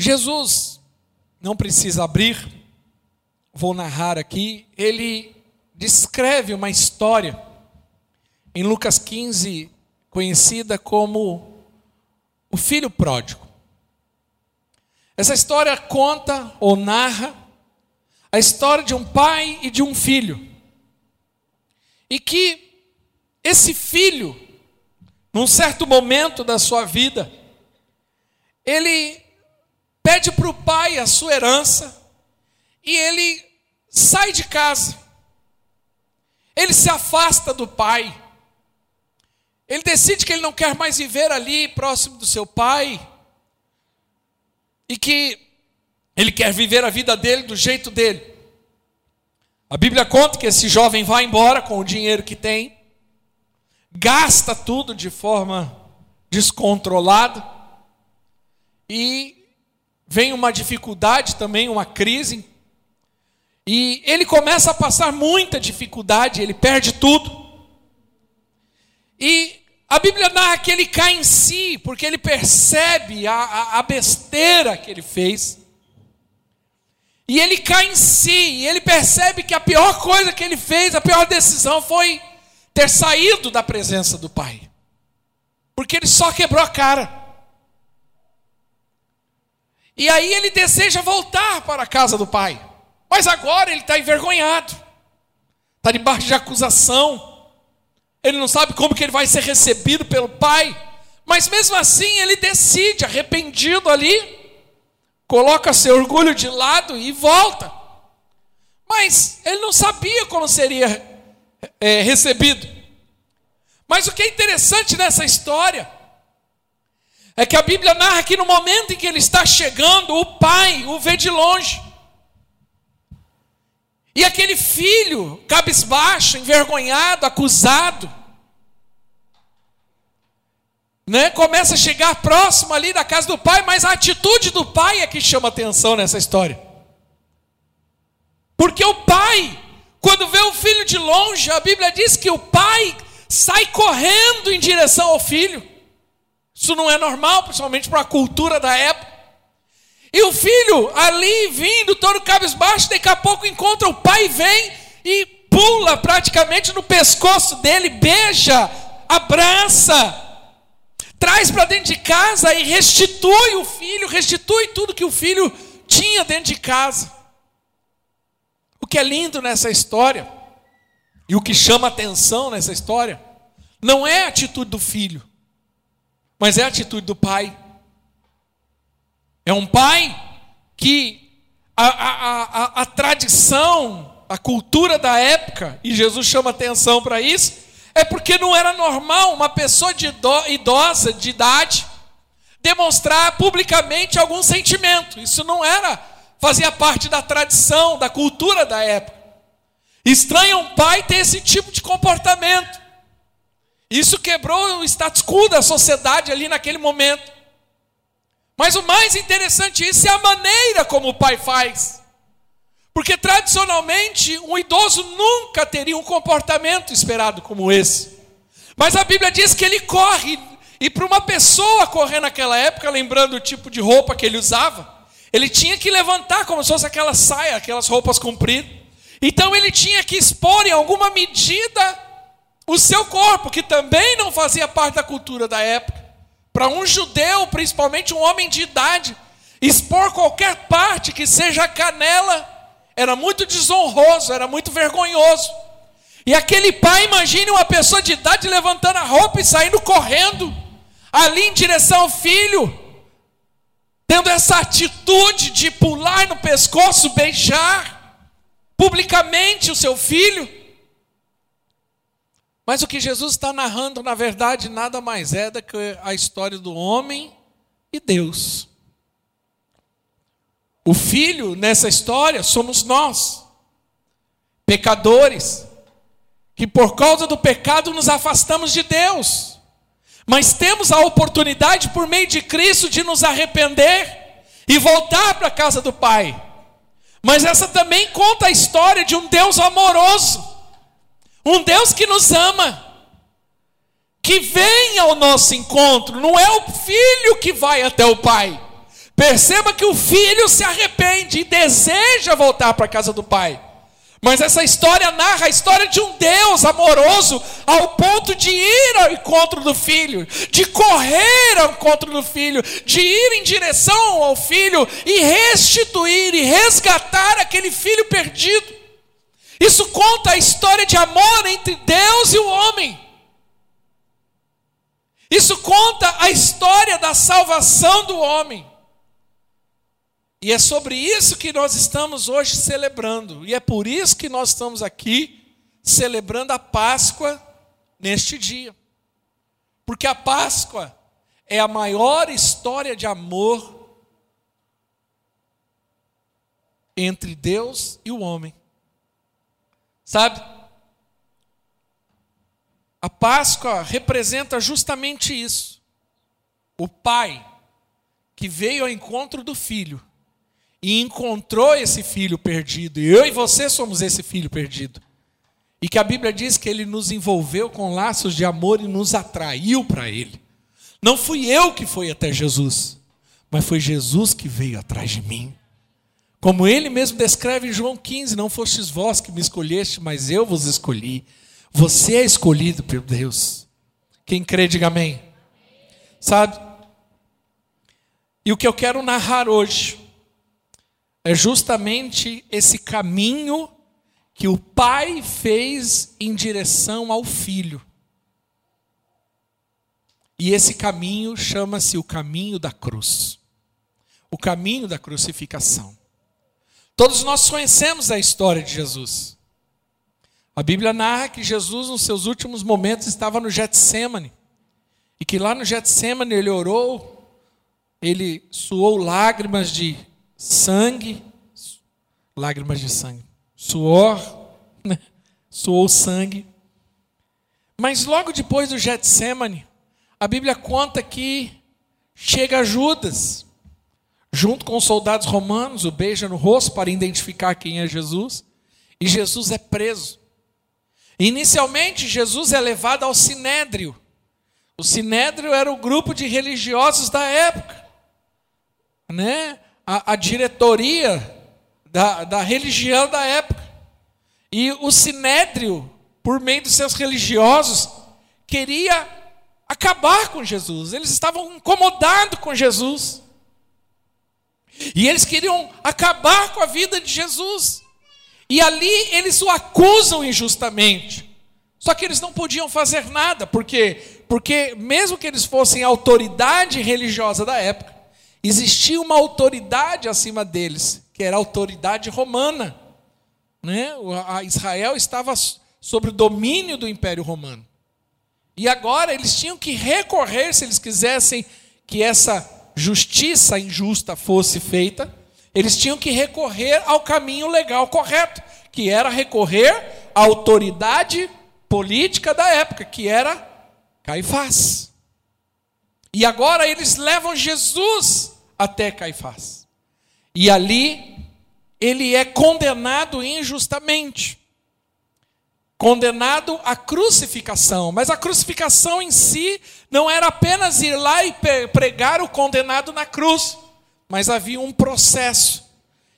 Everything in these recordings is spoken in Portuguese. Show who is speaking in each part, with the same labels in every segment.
Speaker 1: Jesus, não precisa abrir, vou narrar aqui, ele descreve uma história em Lucas 15, conhecida como o filho pródigo. Essa história conta ou narra a história de um pai e de um filho. E que esse filho, num certo momento da sua vida, ele pede para o pai a sua herança e ele sai de casa. Ele se afasta do pai. Ele decide que ele não quer mais viver ali próximo do seu pai e que ele quer viver a vida dele do jeito dele. A Bíblia conta que esse jovem vai embora com o dinheiro que tem, gasta tudo de forma descontrolada, e vem uma dificuldade também, uma crise, e ele começa a passar muita dificuldade, ele perde tudo. E a Bíblia narra que ele cai em si, porque ele percebe a, a, a besteira que ele fez. E ele cai em si, e ele percebe que a pior coisa que ele fez, a pior decisão foi ter saído da presença do Pai. Porque ele só quebrou a cara. E aí ele deseja voltar para a casa do Pai. Mas agora ele está envergonhado. Está debaixo de acusação. Ele não sabe como que ele vai ser recebido pelo Pai. Mas mesmo assim ele decide, arrependido ali, coloca seu orgulho de lado e volta. Mas ele não sabia como seria é, recebido. Mas o que é interessante nessa história é que a Bíblia narra que no momento em que ele está chegando, o pai o vê de longe. E aquele filho, cabisbaixo, envergonhado, acusado, né, começa a chegar próximo ali da casa do pai, mas a atitude do pai é que chama atenção nessa história. Porque o pai, quando vê o filho de longe, a Bíblia diz que o pai sai correndo em direção ao filho. Isso não é normal, principalmente para a cultura da época. E o filho ali vindo, todo cabisbaixo, daqui a pouco encontra o pai, vem e pula praticamente no pescoço dele, beija, abraça traz para dentro de casa e restitui o filho, restitui tudo que o filho tinha dentro de casa. O que é lindo nessa história, e o que chama atenção nessa história, não é a atitude do filho, mas é a atitude do pai. É um pai que a, a, a, a tradição, a cultura da época, e Jesus chama atenção para isso, é porque não era normal uma pessoa de idosa, de idade, demonstrar publicamente algum sentimento. Isso não era, fazia parte da tradição, da cultura da época. Estranho um pai ter esse tipo de comportamento. Isso quebrou o status quo da sociedade ali naquele momento. Mas o mais interessante isso é a maneira como o pai faz. Porque tradicionalmente um idoso nunca teria um comportamento esperado como esse. Mas a Bíblia diz que ele corre, e para uma pessoa correr naquela época, lembrando o tipo de roupa que ele usava, ele tinha que levantar como se fosse aquela saia, aquelas roupas compridas. Então ele tinha que expor em alguma medida o seu corpo, que também não fazia parte da cultura da época. Para um judeu, principalmente um homem de idade, expor qualquer parte que seja a canela era muito desonroso, era muito vergonhoso. E aquele pai, imagine uma pessoa de idade levantando a roupa e saindo correndo, ali em direção ao filho, tendo essa atitude de pular no pescoço, beijar publicamente o seu filho. Mas o que Jesus está narrando, na verdade, nada mais é do que a história do homem e Deus. O filho nessa história somos nós, pecadores, que por causa do pecado nos afastamos de Deus, mas temos a oportunidade, por meio de Cristo, de nos arrepender e voltar para a casa do Pai. Mas essa também conta a história de um Deus amoroso, um Deus que nos ama, que vem ao nosso encontro, não é o filho que vai até o Pai Perceba que o filho se arrepende e deseja voltar para a casa do pai. Mas essa história narra a história de um Deus amoroso ao ponto de ir ao encontro do filho, de correr ao encontro do filho, de ir em direção ao filho e restituir e resgatar aquele filho perdido. Isso conta a história de amor entre Deus e o homem. Isso conta a história da salvação do homem. E é sobre isso que nós estamos hoje celebrando. E é por isso que nós estamos aqui celebrando a Páscoa neste dia. Porque a Páscoa é a maior história de amor entre Deus e o homem. Sabe? A Páscoa representa justamente isso. O pai que veio ao encontro do filho e encontrou esse filho perdido, e eu e você somos esse filho perdido. E que a Bíblia diz que ele nos envolveu com laços de amor e nos atraiu para ele. Não fui eu que fui até Jesus, mas foi Jesus que veio atrás de mim. Como ele mesmo descreve em João 15: Não fostes vós que me escolheste, mas eu vos escolhi. Você é escolhido por Deus. Quem crê, diga amém. Sabe? E o que eu quero narrar hoje é justamente esse caminho que o pai fez em direção ao filho. E esse caminho chama-se o caminho da cruz. O caminho da crucificação. Todos nós conhecemos a história de Jesus. A Bíblia narra que Jesus, nos seus últimos momentos, estava no Getsemane. E que lá no Getsemane ele orou, ele suou lágrimas de sangue, lágrimas de sangue, suor, né? suou sangue. Mas logo depois do Getsemane, a Bíblia conta que chega Judas, junto com os soldados romanos, o beija no rosto para identificar quem é Jesus, e Jesus é preso. Inicialmente, Jesus é levado ao Sinédrio. O Sinédrio era o grupo de religiosos da época, né? a, a diretoria da, da religião da época. E o sinédrio, por meio dos seus religiosos, queria acabar com Jesus. Eles estavam incomodados com Jesus. E eles queriam acabar com a vida de Jesus. E ali eles o acusam injustamente. Só que eles não podiam fazer nada, porque porque mesmo que eles fossem autoridade religiosa da época, existia uma autoridade acima deles, que era a autoridade romana. Né? A Israel estava sob o domínio do Império Romano. E agora eles tinham que recorrer, se eles quisessem que essa justiça injusta fosse feita, eles tinham que recorrer ao caminho legal correto, que era recorrer à autoridade política da época, que era Caifás. E agora eles levam Jesus até Caifás. E ali ele é condenado injustamente. Condenado à crucificação. Mas a crucificação em si não era apenas ir lá e pregar o condenado na cruz, mas havia um processo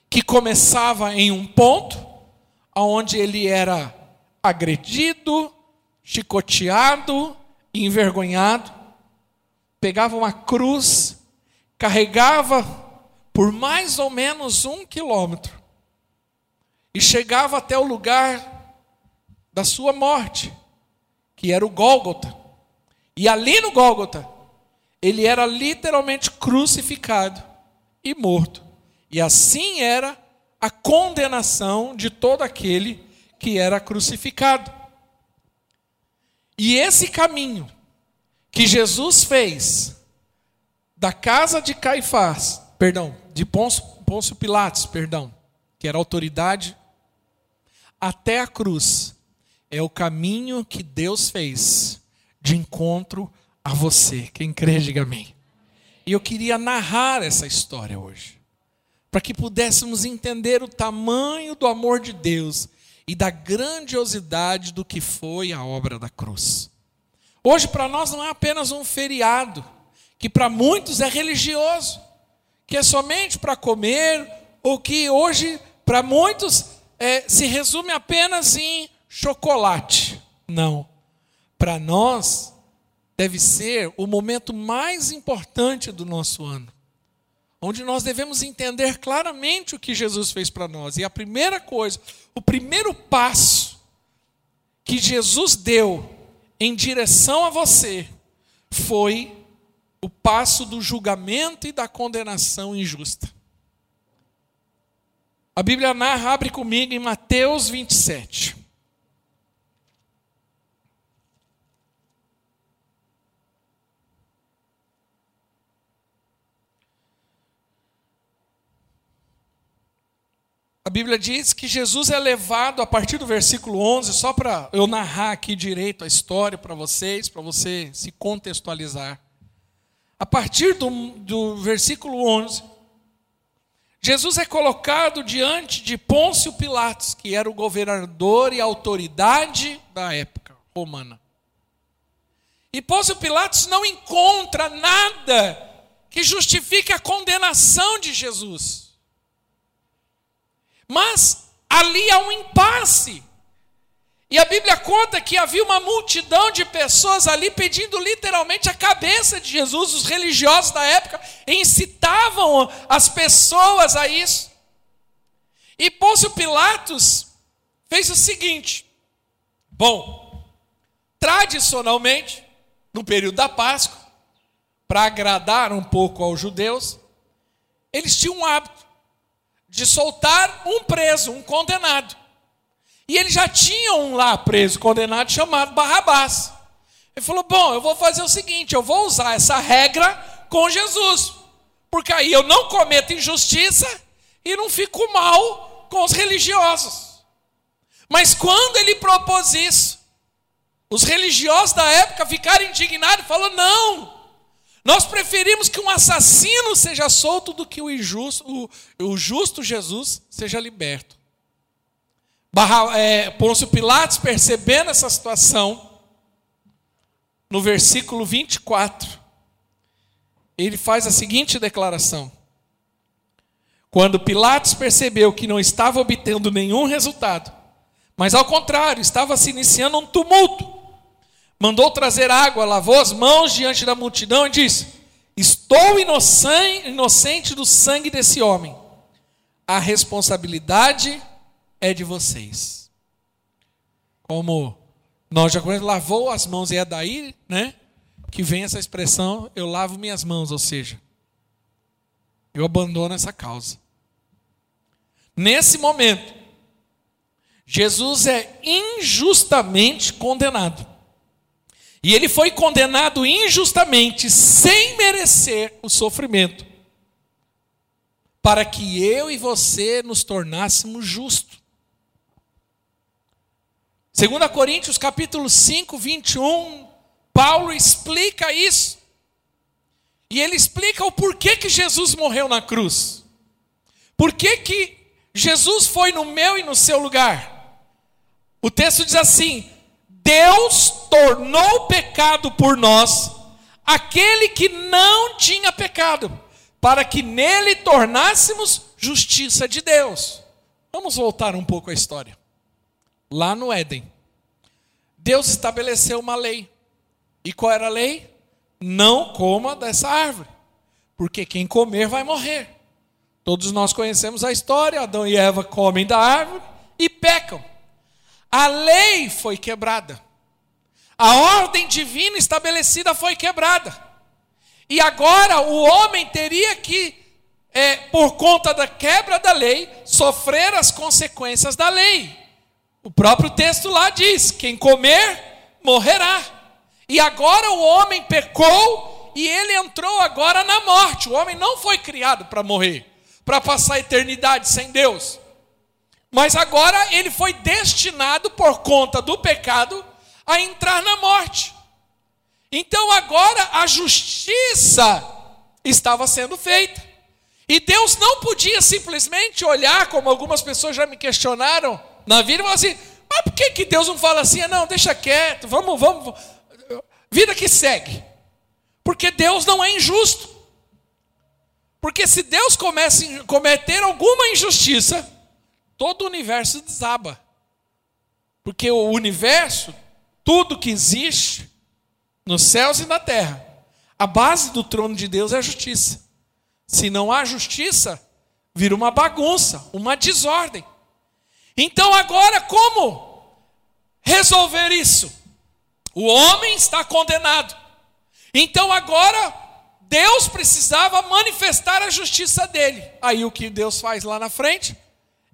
Speaker 1: que começava em um ponto, onde ele era agredido, chicoteado, envergonhado pegava uma cruz, carregava por mais ou menos um quilômetro e chegava até o lugar da sua morte, que era o Gólgota. E ali no Gólgota, ele era literalmente crucificado e morto. E assim era a condenação de todo aquele que era crucificado. E esse caminho que Jesus fez da casa de Caifás, perdão, de Pôncio, Pilatos, perdão, que era autoridade, até a cruz, é o caminho que Deus fez de encontro a você. Quem crê, diga amém. E eu queria narrar essa história hoje, para que pudéssemos entender o tamanho do amor de Deus e da grandiosidade do que foi a obra da cruz. Hoje, para nós, não é apenas um feriado, que para muitos é religioso, que é somente para comer, ou que hoje, para muitos, é, se resume apenas em chocolate. Não. Para nós, deve ser o momento mais importante do nosso ano, onde nós devemos entender claramente o que Jesus fez para nós. E a primeira coisa, o primeiro passo que Jesus deu em direção a você foi o passo do julgamento e da condenação injusta. A Bíblia narra, abre comigo em Mateus 27. A Bíblia diz que Jesus é levado a partir do versículo 11, só para eu narrar aqui direito a história para vocês, para você se contextualizar. A partir do, do versículo 11, Jesus é colocado diante de Pôncio Pilatos, que era o governador e autoridade da época romana. E Pôncio Pilatos não encontra nada que justifique a condenação de Jesus. Mas ali há um impasse. E a Bíblia conta que havia uma multidão de pessoas ali pedindo literalmente a cabeça de Jesus. Os religiosos da época incitavam as pessoas a isso. E Pôncio Pilatos fez o seguinte: bom, tradicionalmente, no período da Páscoa, para agradar um pouco aos judeus, eles tinham um hábito de soltar um preso, um condenado. E ele já tinha um lá preso, condenado, chamado Barrabás. Ele falou: Bom, eu vou fazer o seguinte: eu vou usar essa regra com Jesus, porque aí eu não cometo injustiça e não fico mal com os religiosos. Mas quando ele propôs isso, os religiosos da época ficaram indignados e falaram: Não, nós preferimos que um assassino seja solto do que o, injusto, o, o justo Jesus seja liberto. Barra, é, Pôncio Pilatos, percebendo essa situação, no versículo 24, ele faz a seguinte declaração: Quando Pilatos percebeu que não estava obtendo nenhum resultado, mas ao contrário, estava se iniciando um tumulto, mandou trazer água, lavou as mãos diante da multidão e disse: Estou inocente do sangue desse homem. A responsabilidade é de vocês. Como nós já conhecemos, lavou as mãos, e é daí né, que vem essa expressão: eu lavo minhas mãos, ou seja, eu abandono essa causa. Nesse momento, Jesus é injustamente condenado. E ele foi condenado injustamente, sem merecer o sofrimento, para que eu e você nos tornássemos justos. 2 Coríntios capítulo 5, 21, Paulo explica isso. E ele explica o porquê que Jesus morreu na cruz. Por que, que Jesus foi no meu e no seu lugar? O texto diz assim: Deus tornou pecado por nós aquele que não tinha pecado, para que nele tornássemos justiça de Deus. Vamos voltar um pouco à história. Lá no Éden, Deus estabeleceu uma lei. E qual era a lei? Não coma dessa árvore, porque quem comer vai morrer. Todos nós conhecemos a história: Adão e Eva comem da árvore e pecam. A lei foi quebrada. A ordem divina estabelecida foi quebrada. E agora o homem teria que, é, por conta da quebra da lei, sofrer as consequências da lei. O próprio texto lá diz: quem comer, morrerá. E agora o homem pecou e ele entrou agora na morte. O homem não foi criado para morrer, para passar a eternidade sem Deus. Mas agora ele foi destinado, por conta do pecado, a entrar na morte. Então agora a justiça estava sendo feita. E Deus não podia simplesmente olhar, como algumas pessoas já me questionaram na vida, e falar assim: mas por que, que Deus não fala assim? Ah, não, deixa quieto, vamos, vamos, vida que segue. Porque Deus não é injusto. Porque se Deus começa a cometer alguma injustiça, todo o universo desaba. Porque o universo, tudo que existe, nos céus e na terra, a base do trono de Deus é a justiça. Se não há justiça, vira uma bagunça, uma desordem. Então agora como resolver isso? O homem está condenado. Então agora Deus precisava manifestar a justiça dele. Aí o que Deus faz lá na frente?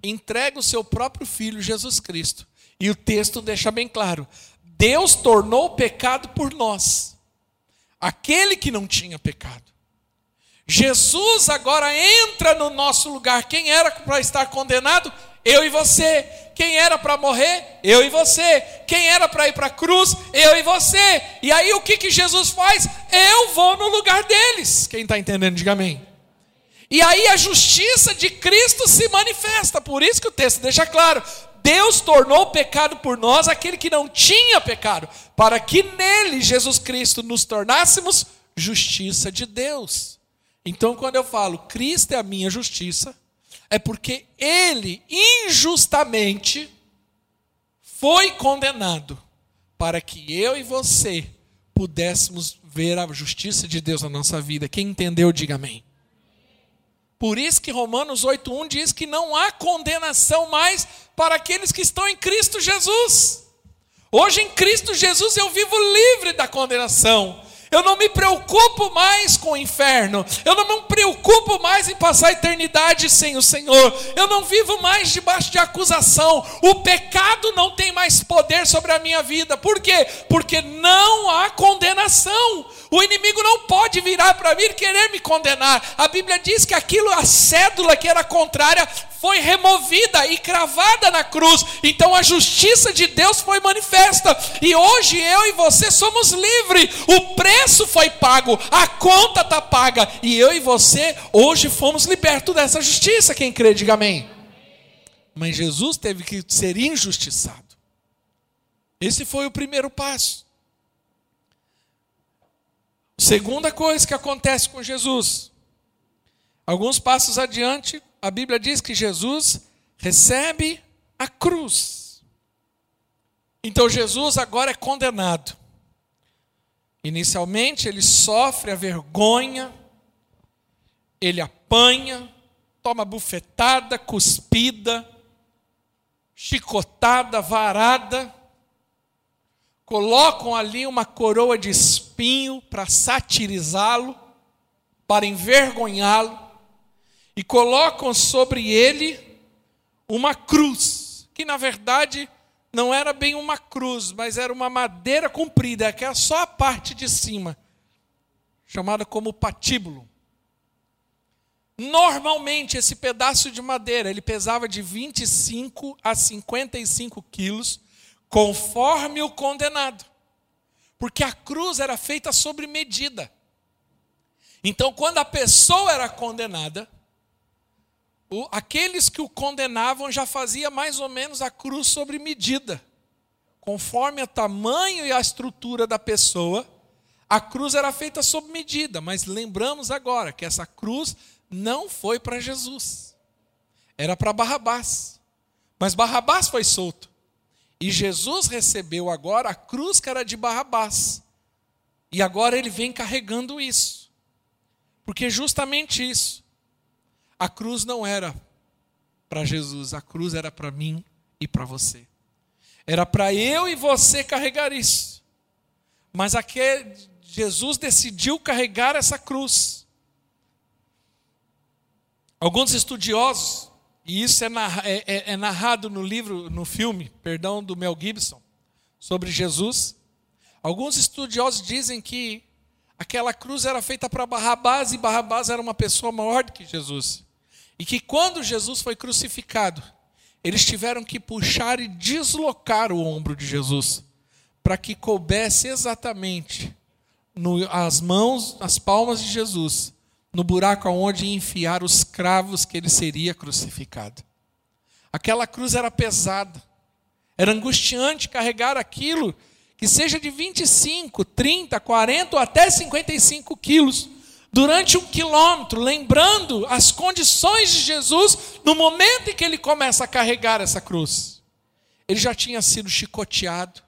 Speaker 1: Entrega o seu próprio filho Jesus Cristo. E o texto deixa bem claro: Deus tornou o pecado por nós, aquele que não tinha pecado. Jesus agora entra no nosso lugar. Quem era para estar condenado? Eu e você. Quem era para morrer? Eu e você. Quem era para ir para a cruz? Eu e você. E aí o que, que Jesus faz? Eu vou no lugar deles. Quem está entendendo, diga amém. E aí a justiça de Cristo se manifesta. Por isso que o texto deixa claro: Deus tornou pecado por nós aquele que não tinha pecado, para que nele, Jesus Cristo, nos tornássemos justiça de Deus. Então, quando eu falo Cristo é a minha justiça, é porque ele injustamente foi condenado para que eu e você pudéssemos ver a justiça de Deus na nossa vida. Quem entendeu, diga amém. Por isso que Romanos 8:1 diz que não há condenação mais para aqueles que estão em Cristo Jesus. Hoje em Cristo Jesus eu vivo livre da condenação. Eu não me preocupo mais com o inferno. Eu não me preocupo mais em passar a eternidade sem o Senhor. Eu não vivo mais debaixo de acusação. O pecado não tem mais poder sobre a minha vida. Por quê? Porque não há condenação. O inimigo não pode virar para mim e querer me condenar. A Bíblia diz que aquilo, a cédula que era contrária, foi removida e cravada na cruz. Então a justiça de Deus foi manifesta. E hoje eu e você somos livres. O preço foi pago, a conta está paga. E eu e você hoje fomos libertos dessa justiça. Quem crê, diga amém. Mas Jesus teve que ser injustiçado. Esse foi o primeiro passo. Segunda coisa que acontece com Jesus. Alguns passos adiante, a Bíblia diz que Jesus recebe a cruz. Então Jesus agora é condenado. Inicialmente ele sofre a vergonha, ele apanha, toma bufetada, cuspida, chicotada, varada, colocam ali uma coroa de espinho para satirizá-lo, para envergonhá-lo e colocam sobre ele uma cruz, que na verdade não era bem uma cruz, mas era uma madeira comprida, que é só a parte de cima, chamada como patíbulo. Normalmente esse pedaço de madeira, ele pesava de 25 a 55 quilos, conforme o condenado. Porque a cruz era feita sobre medida. Então, quando a pessoa era condenada, o, aqueles que o condenavam já fazia mais ou menos a cruz sobre medida. Conforme o tamanho e a estrutura da pessoa, a cruz era feita sob medida, mas lembramos agora que essa cruz não foi para Jesus. Era para Barrabás. Mas Barrabás foi solto. E Jesus recebeu agora a cruz que era de Barrabás. E agora ele vem carregando isso. Porque justamente isso. A cruz não era para Jesus, a cruz era para mim e para você. Era para eu e você carregar isso. Mas aquele, Jesus decidiu carregar essa cruz. Alguns estudiosos, e isso é, é, é, é narrado no livro, no filme, perdão, do Mel Gibson, sobre Jesus. Alguns estudiosos dizem que aquela cruz era feita para Barrabás e Barrabás era uma pessoa maior do que Jesus. E que quando Jesus foi crucificado, eles tiveram que puxar e deslocar o ombro de Jesus, para que coubesse exatamente no, as mãos, as palmas de Jesus, no buraco aonde enfiar os cravos que ele seria crucificado. Aquela cruz era pesada, era angustiante carregar aquilo que seja de 25, 30, 40 ou até 55 quilos durante um quilômetro, lembrando as condições de Jesus no momento em que ele começa a carregar essa cruz. Ele já tinha sido chicoteado,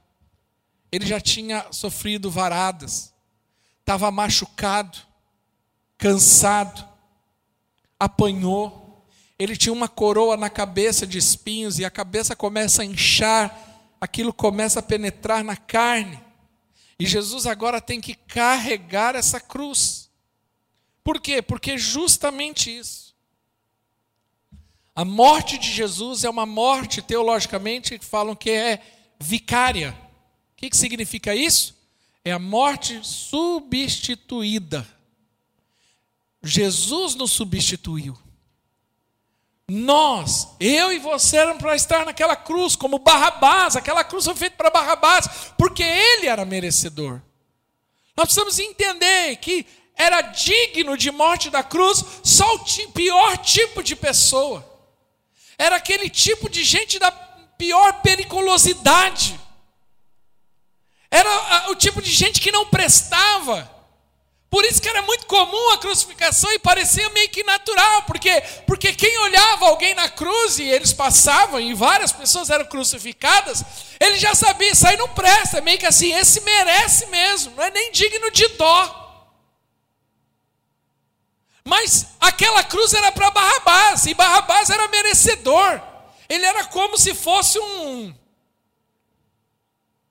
Speaker 1: ele já tinha sofrido varadas, estava machucado, cansado, apanhou, ele tinha uma coroa na cabeça de espinhos e a cabeça começa a inchar, aquilo começa a penetrar na carne. E Jesus agora tem que carregar essa cruz. Por quê? Porque justamente isso. A morte de Jesus é uma morte, teologicamente, falam que é vicária. O que significa isso? É a morte substituída. Jesus nos substituiu. Nós, eu e você, eram para estar naquela cruz, como Barrabás. Aquela cruz foi feita para Barrabás, porque ele era merecedor. Nós precisamos entender que era digno de morte da cruz só o pior tipo de pessoa. Era aquele tipo de gente da pior periculosidade. Era o tipo de gente que não prestava. Por isso que era muito comum a crucificação e parecia meio que natural, porque porque quem olhava alguém na cruz e eles passavam e várias pessoas eram crucificadas, ele já sabia, isso aí não presta, é meio que assim, esse merece mesmo, não é nem digno de dó. Mas aquela cruz era para Barrabás, e Barrabás era merecedor. Ele era como se fosse um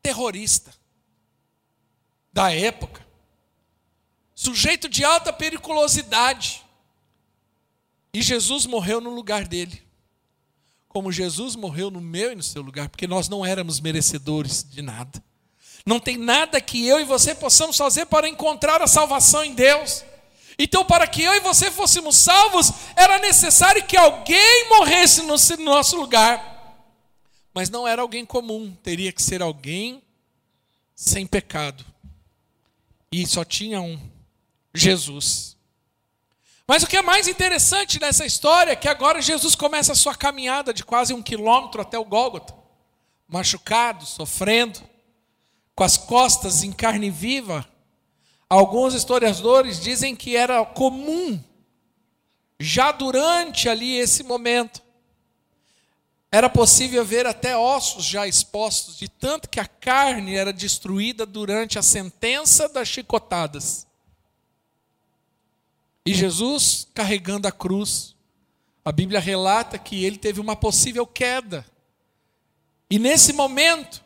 Speaker 1: terrorista da época sujeito de alta periculosidade. E Jesus morreu no lugar dele. Como Jesus morreu no meu e no seu lugar, porque nós não éramos merecedores de nada. Não tem nada que eu e você possamos fazer para encontrar a salvação em Deus. Então, para que eu e você fôssemos salvos, era necessário que alguém morresse no nosso lugar. Mas não era alguém comum, teria que ser alguém sem pecado. E só tinha um, Jesus. Mas o que é mais interessante nessa história é que agora Jesus começa a sua caminhada de quase um quilômetro até o Gólgota, machucado, sofrendo, com as costas em carne viva. Alguns historiadores dizem que era comum, já durante ali esse momento, era possível ver até ossos já expostos, de tanto que a carne era destruída durante a sentença das chicotadas. E Jesus carregando a cruz, a Bíblia relata que ele teve uma possível queda. E nesse momento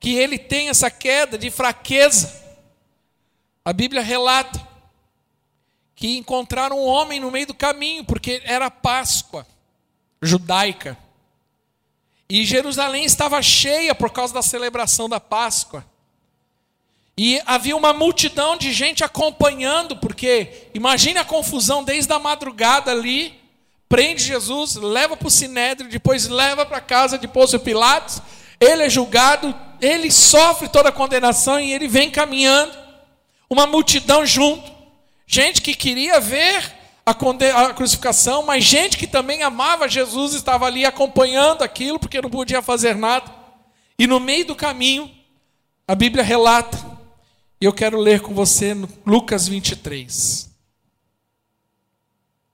Speaker 1: que ele tem essa queda de fraqueza, a Bíblia relata que encontraram um homem no meio do caminho, porque era Páscoa judaica. E Jerusalém estava cheia por causa da celebração da Páscoa. E havia uma multidão de gente acompanhando, porque imagine a confusão desde a madrugada ali, prende Jesus, leva para o sinédrio, depois leva para a casa de Pôncio Pilatos, ele é julgado, ele sofre toda a condenação e ele vem caminhando, uma multidão junto, gente que queria ver a, a crucificação, mas gente que também amava Jesus estava ali acompanhando aquilo, porque não podia fazer nada, e no meio do caminho, a Bíblia relata e eu quero ler com você Lucas 23.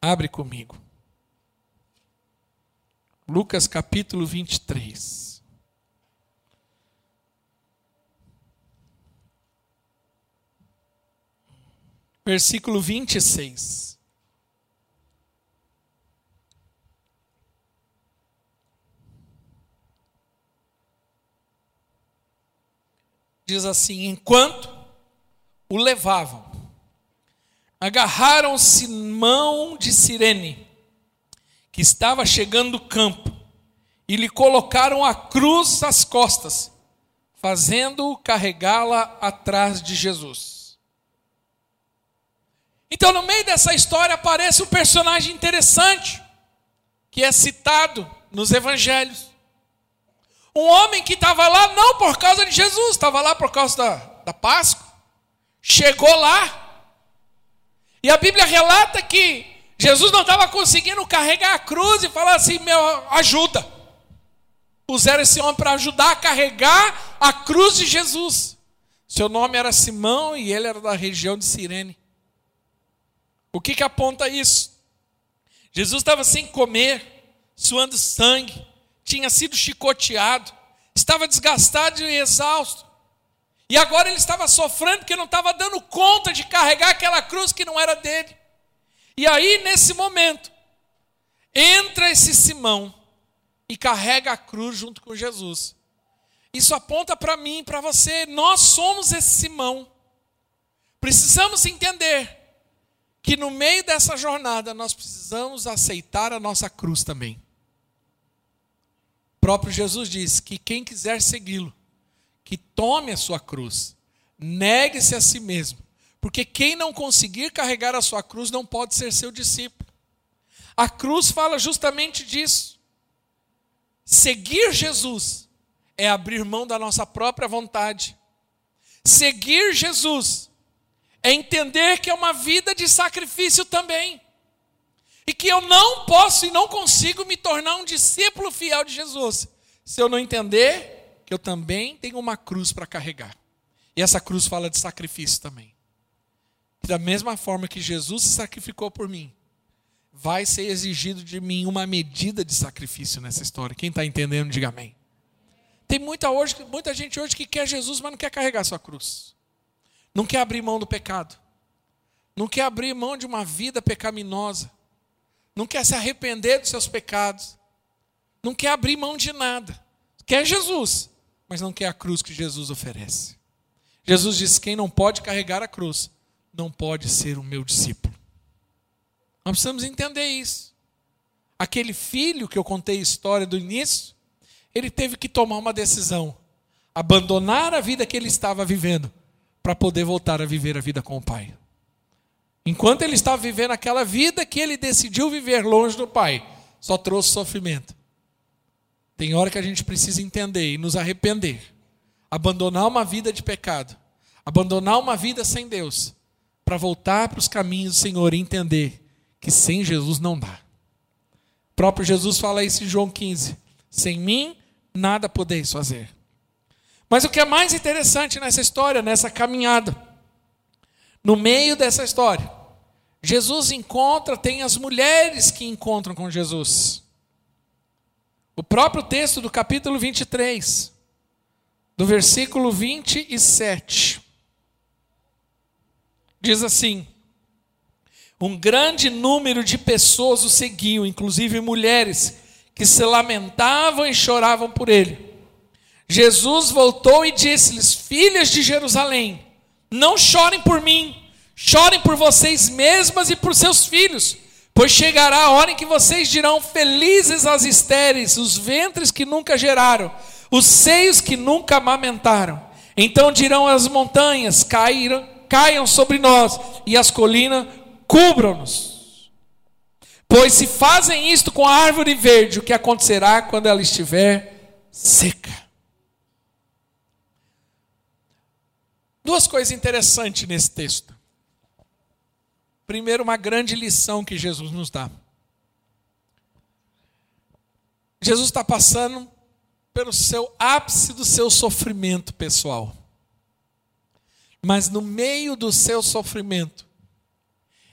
Speaker 1: Abre comigo. Lucas capítulo 23. Versículo 26. Diz assim: enquanto o levavam. Agarraram Simão de Sirene, que estava chegando do campo, e lhe colocaram a cruz às costas, fazendo-o carregá-la atrás de Jesus. Então, no meio dessa história, aparece um personagem interessante, que é citado nos evangelhos. Um homem que estava lá não por causa de Jesus, estava lá por causa da, da Páscoa. Chegou lá. E a Bíblia relata que Jesus não estava conseguindo carregar a cruz e falar assim: meu, ajuda. Puseram esse homem para ajudar a carregar a cruz de Jesus. Seu nome era Simão e ele era da região de Cirene. O que, que aponta isso? Jesus estava sem comer, suando sangue, tinha sido chicoteado, estava desgastado e exausto. E agora ele estava sofrendo porque não estava dando conta de carregar aquela cruz que não era dele. E aí, nesse momento, entra esse Simão e carrega a cruz junto com Jesus. Isso aponta para mim para você, nós somos esse Simão. Precisamos entender que no meio dessa jornada nós precisamos aceitar a nossa cruz também. O próprio Jesus diz que quem quiser segui-lo, que tome a sua cruz, negue-se a si mesmo, porque quem não conseguir carregar a sua cruz não pode ser seu discípulo. A cruz fala justamente disso. Seguir Jesus é abrir mão da nossa própria vontade. Seguir Jesus é entender que é uma vida de sacrifício também. E que eu não posso e não consigo me tornar um discípulo fiel de Jesus se eu não entender eu também tenho uma cruz para carregar. E essa cruz fala de sacrifício também. Da mesma forma que Jesus se sacrificou por mim, vai ser exigido de mim uma medida de sacrifício nessa história. Quem está entendendo, diga amém. Tem muita, hoje, muita gente hoje que quer Jesus, mas não quer carregar sua cruz. Não quer abrir mão do pecado. Não quer abrir mão de uma vida pecaminosa. Não quer se arrepender dos seus pecados. Não quer abrir mão de nada. Quer Jesus, mas não quer a cruz que Jesus oferece. Jesus diz: quem não pode carregar a cruz, não pode ser o meu discípulo. Nós precisamos entender isso. Aquele filho que eu contei a história do início, ele teve que tomar uma decisão: abandonar a vida que ele estava vivendo para poder voltar a viver a vida com o Pai. Enquanto ele estava vivendo aquela vida que ele decidiu viver longe do Pai, só trouxe sofrimento. Tem hora que a gente precisa entender e nos arrepender, abandonar uma vida de pecado, abandonar uma vida sem Deus, para voltar para os caminhos do Senhor e entender que sem Jesus não dá. O próprio Jesus fala isso em João 15: sem mim nada podeis fazer. Mas o que é mais interessante nessa história, nessa caminhada, no meio dessa história, Jesus encontra, tem as mulheres que encontram com Jesus. O próprio texto do capítulo 23, do versículo 27, diz assim: Um grande número de pessoas o seguiam, inclusive mulheres, que se lamentavam e choravam por ele. Jesus voltou e disse-lhes: Filhas de Jerusalém, não chorem por mim, chorem por vocês mesmas e por seus filhos, pois chegará a hora em que vocês dirão: Felizes as estéreis, os ventres que nunca geraram, os seios que nunca amamentaram. Então dirão as montanhas: Cairam, caiam sobre nós, e as colinas cubram-nos. Pois se fazem isto com a árvore verde, o que acontecerá quando ela estiver seca? Duas coisas interessantes nesse texto. Primeiro, uma grande lição que Jesus nos dá. Jesus está passando pelo seu ápice do seu sofrimento pessoal. Mas no meio do seu sofrimento,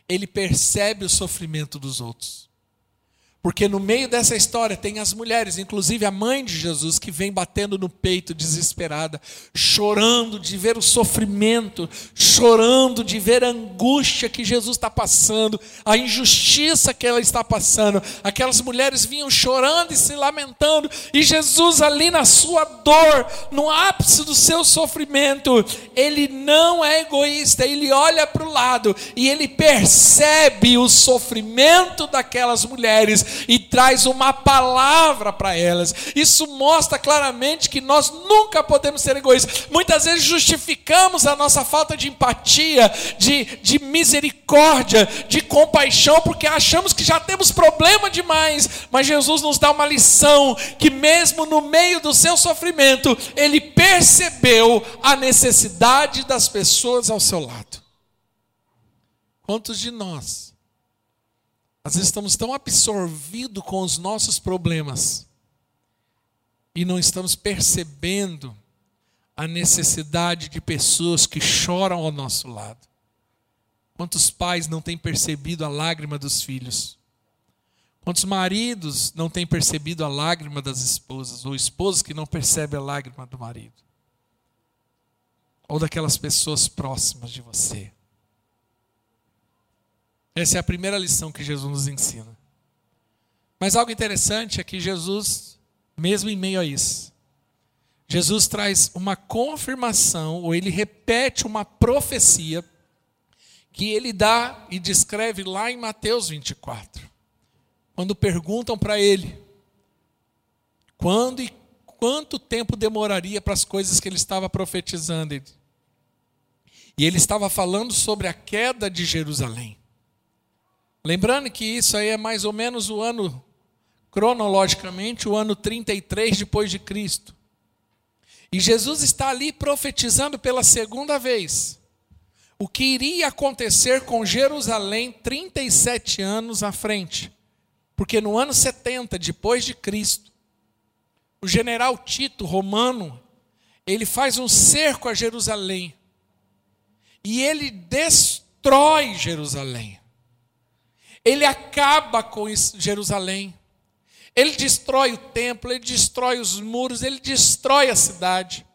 Speaker 1: ele percebe o sofrimento dos outros. Porque no meio dessa história tem as mulheres, inclusive a mãe de Jesus, que vem batendo no peito desesperada, chorando de ver o sofrimento, chorando de ver a angústia que Jesus está passando, a injustiça que ela está passando. Aquelas mulheres vinham chorando e se lamentando, e Jesus, ali na sua dor, no ápice do seu sofrimento, ele não é egoísta, ele olha para o lado e ele percebe o sofrimento daquelas mulheres e traz uma palavra para elas. Isso mostra claramente que nós nunca podemos ser egoístas. Muitas vezes justificamos a nossa falta de empatia, de, de misericórdia, de compaixão, porque achamos que já temos problema demais. Mas Jesus nos dá uma lição que, mesmo no meio do seu sofrimento, ele percebeu a necessidade das pessoas ao seu lado. Quantos de nós às vezes estamos tão absorvidos com os nossos problemas e não estamos percebendo a necessidade de pessoas que choram ao nosso lado. Quantos pais não têm percebido a lágrima dos filhos? Quantos maridos não têm percebido a lágrima das esposas? Ou esposas que não percebem a lágrima do marido? Ou daquelas pessoas próximas de você? Essa é a primeira lição que Jesus nos ensina. Mas algo interessante é que Jesus, mesmo em meio a isso, Jesus traz uma confirmação, ou ele repete uma profecia que ele dá e descreve lá em Mateus 24. Quando perguntam para ele quando e quanto tempo demoraria para as coisas que ele estava profetizando. E ele estava falando sobre a queda de Jerusalém. Lembrando que isso aí é mais ou menos o ano cronologicamente o ano 33 depois de Cristo. E Jesus está ali profetizando pela segunda vez o que iria acontecer com Jerusalém 37 anos à frente. Porque no ano 70 depois de Cristo, o general Tito romano, ele faz um cerco a Jerusalém. E ele destrói Jerusalém. Ele acaba com Jerusalém. Ele destrói o templo, ele destrói os muros, ele destrói a cidade.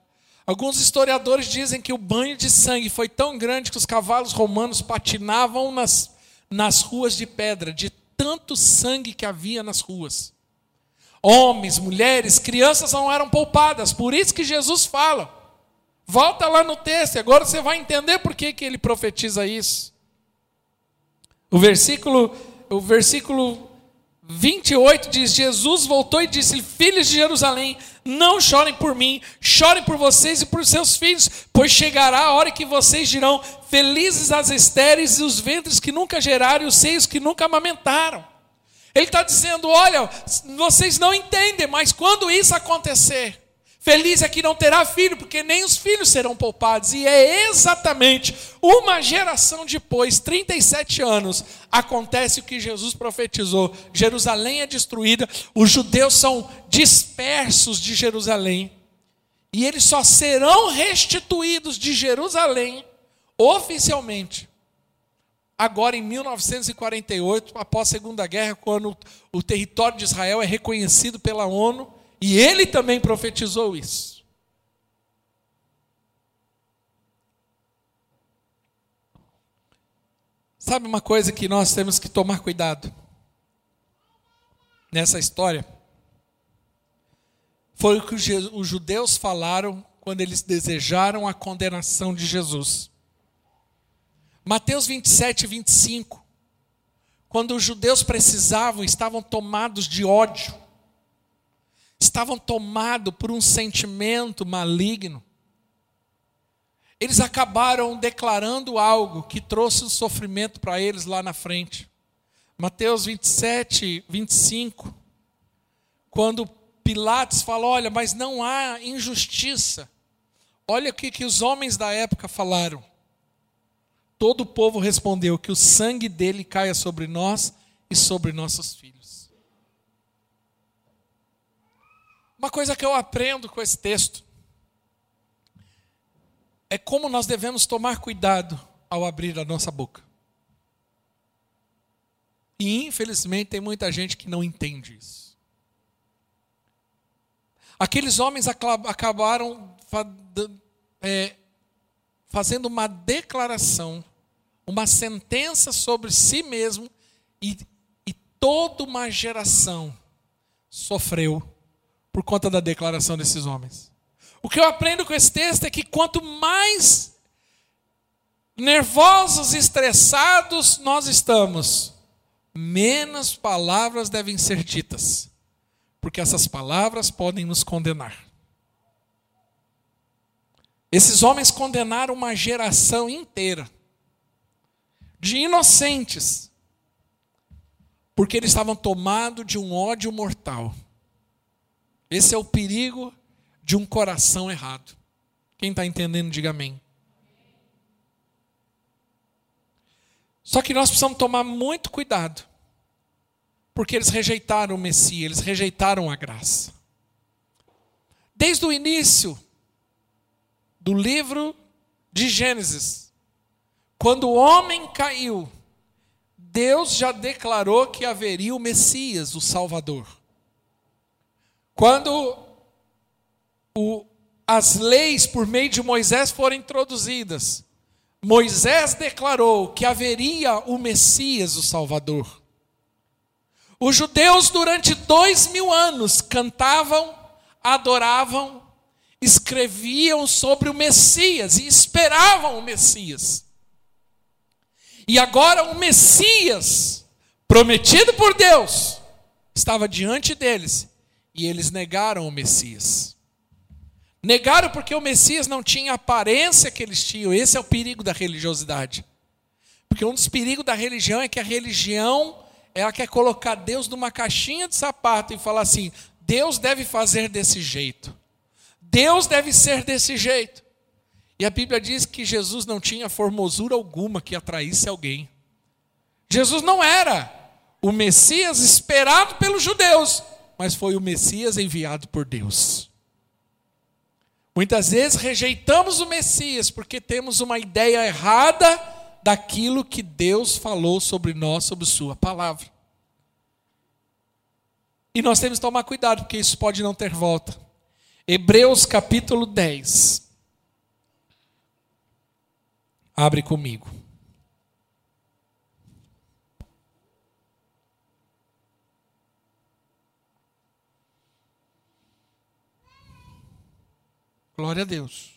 Speaker 1: Alguns historiadores dizem que o banho de sangue foi tão grande que os cavalos romanos patinavam nas, nas ruas de pedra, de tanto sangue que havia nas ruas. Homens, mulheres, crianças não eram poupadas, por isso que Jesus fala. Volta lá no texto, agora você vai entender por que, que ele profetiza isso. O versículo, o versículo 28 diz: Jesus voltou e disse: Filhos de Jerusalém, não chorem por mim, chorem por vocês e por seus filhos, pois chegará a hora que vocês dirão: Felizes as estéreis e os ventres que nunca geraram e os seios que nunca amamentaram. Ele está dizendo: Olha, vocês não entendem, mas quando isso acontecer, Feliz é que não terá filho, porque nem os filhos serão poupados. E é exatamente uma geração depois, 37 anos, acontece o que Jesus profetizou: Jerusalém é destruída, os judeus são dispersos de Jerusalém, e eles só serão restituídos de Jerusalém oficialmente. Agora em 1948, após a Segunda Guerra, quando o território de Israel é reconhecido pela ONU, e ele também profetizou isso. Sabe uma coisa que nós temos que tomar cuidado nessa história? Foi o que os judeus falaram quando eles desejaram a condenação de Jesus. Mateus 27 e 25. Quando os judeus precisavam, estavam tomados de ódio estavam tomados por um sentimento maligno, eles acabaram declarando algo que trouxe um sofrimento para eles lá na frente. Mateus 27, 25, quando Pilatos falou: Olha, mas não há injustiça. Olha o que, que os homens da época falaram. Todo o povo respondeu: Que o sangue dele caia sobre nós e sobre nossos filhos. Uma coisa que eu aprendo com esse texto é como nós devemos tomar cuidado ao abrir a nossa boca. E infelizmente tem muita gente que não entende isso. Aqueles homens acabaram é, fazendo uma declaração, uma sentença sobre si mesmo, e, e toda uma geração sofreu por conta da declaração desses homens. O que eu aprendo com esse texto é que quanto mais nervosos, estressados nós estamos, menos palavras devem ser ditas, porque essas palavras podem nos condenar. Esses homens condenaram uma geração inteira de inocentes, porque eles estavam tomados de um ódio mortal. Esse é o perigo de um coração errado. Quem está entendendo, diga amém. Só que nós precisamos tomar muito cuidado, porque eles rejeitaram o Messias, eles rejeitaram a graça. Desde o início do livro de Gênesis, quando o homem caiu, Deus já declarou que haveria o Messias, o Salvador. Quando o, as leis por meio de Moisés foram introduzidas, Moisés declarou que haveria o Messias, o Salvador. Os judeus, durante dois mil anos, cantavam, adoravam, escreviam sobre o Messias e esperavam o Messias. E agora o Messias, prometido por Deus, estava diante deles e eles negaram o Messias. Negaram porque o Messias não tinha a aparência que eles tinham. Esse é o perigo da religiosidade. Porque um dos perigos da religião é que a religião ela quer colocar Deus numa caixinha de sapato e falar assim: Deus deve fazer desse jeito. Deus deve ser desse jeito. E a Bíblia diz que Jesus não tinha formosura alguma que atraísse alguém. Jesus não era o Messias esperado pelos judeus, mas foi o Messias enviado por Deus. Muitas vezes rejeitamos o Messias porque temos uma ideia errada daquilo que Deus falou sobre nós, sobre Sua palavra. E nós temos que tomar cuidado, porque isso pode não ter volta. Hebreus capítulo 10. Abre comigo. Glória a Deus.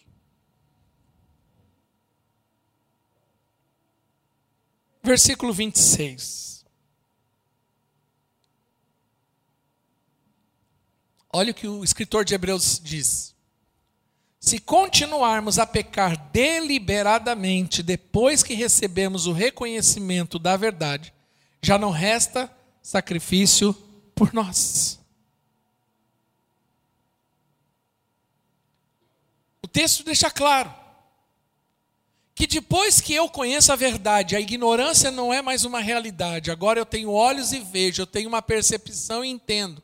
Speaker 1: Versículo 26. Olha o que o escritor de Hebreus diz. Se continuarmos a pecar deliberadamente depois que recebemos o reconhecimento da verdade, já não resta sacrifício por nós. O texto deixa claro que depois que eu conheço a verdade, a ignorância não é mais uma realidade. Agora eu tenho olhos e vejo, eu tenho uma percepção e entendo.